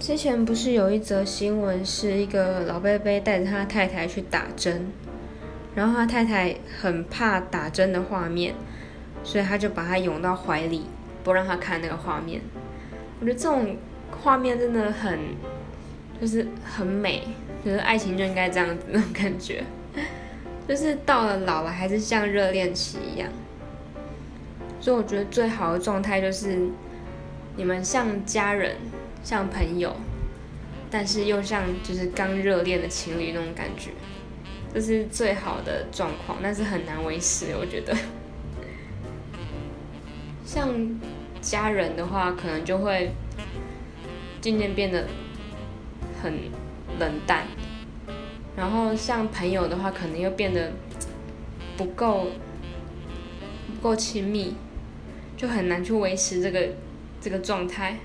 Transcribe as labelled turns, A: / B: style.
A: 之前不是有一则新闻，是一个老伯伯带着他太太去打针，然后他太太很怕打针的画面，所以他就把他拥到怀里，不让他看那个画面。我觉得这种画面真的很，就是很美，就是爱情就应该这样子那种感觉，就是到了老了还是像热恋期一样。所以我觉得最好的状态就是你们像家人。像朋友，但是又像就是刚热恋的情侣那种感觉，这是最好的状况，但是很难维持，我觉得。像家人的话，可能就会渐渐变得很冷淡，然后像朋友的话，可能又变得不够不够亲密，就很难去维持这个这个状态。